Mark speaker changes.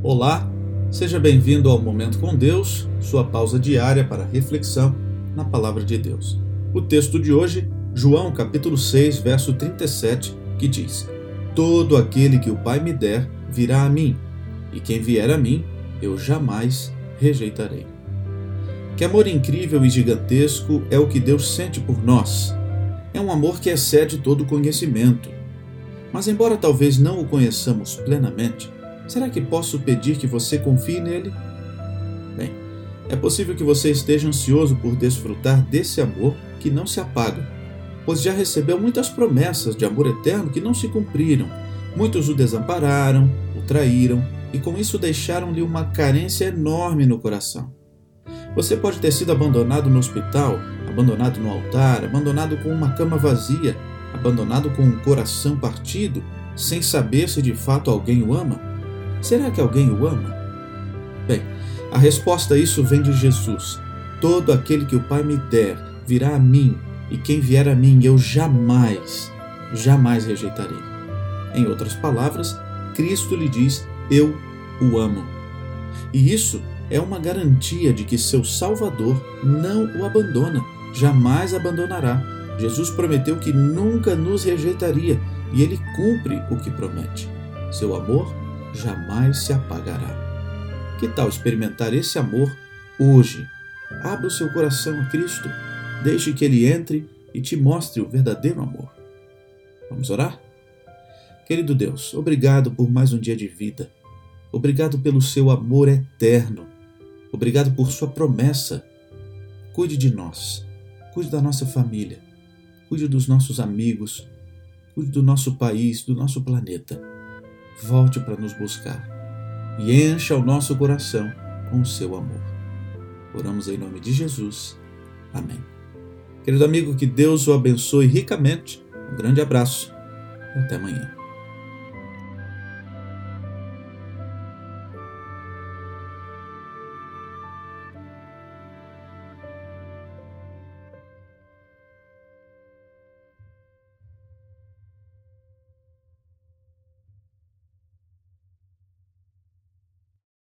Speaker 1: Olá, seja bem-vindo ao Momento com Deus, sua pausa diária para reflexão na Palavra de Deus. O texto de hoje, João capítulo 6, verso 37, que diz: Todo aquele que o Pai me der virá a mim, e quem vier a mim, eu jamais rejeitarei. Que amor incrível e gigantesco é o que Deus sente por nós. É um amor que excede todo conhecimento. Mas, embora talvez não o conheçamos plenamente, Será que posso pedir que você confie nele? Bem, é possível que você esteja ansioso por desfrutar desse amor que não se apaga, pois já recebeu muitas promessas de amor eterno que não se cumpriram. Muitos o desampararam, o traíram e com isso deixaram-lhe uma carência enorme no coração. Você pode ter sido abandonado no hospital, abandonado no altar, abandonado com uma cama vazia, abandonado com um coração partido, sem saber se de fato alguém o ama. Será que alguém o ama? Bem, a resposta a isso vem de Jesus. Todo aquele que o Pai me der virá a mim, e quem vier a mim eu jamais, jamais rejeitarei. Em outras palavras, Cristo lhe diz: Eu o amo. E isso é uma garantia de que seu Salvador não o abandona, jamais abandonará. Jesus prometeu que nunca nos rejeitaria e ele cumpre o que promete. Seu amor jamais se apagará. Que tal experimentar esse amor hoje? Abra o seu coração a Cristo, deixe que Ele entre e te mostre o verdadeiro amor. Vamos orar? Querido Deus, obrigado por mais um dia de vida. Obrigado pelo seu amor eterno. Obrigado por sua promessa. Cuide de nós, cuide da nossa família, cuide dos nossos amigos, cuide do nosso país, do nosso planeta volte para nos buscar e encha o nosso coração com o seu amor. Oramos em nome de Jesus. Amém. Querido amigo, que Deus o abençoe ricamente. Um grande abraço e até amanhã.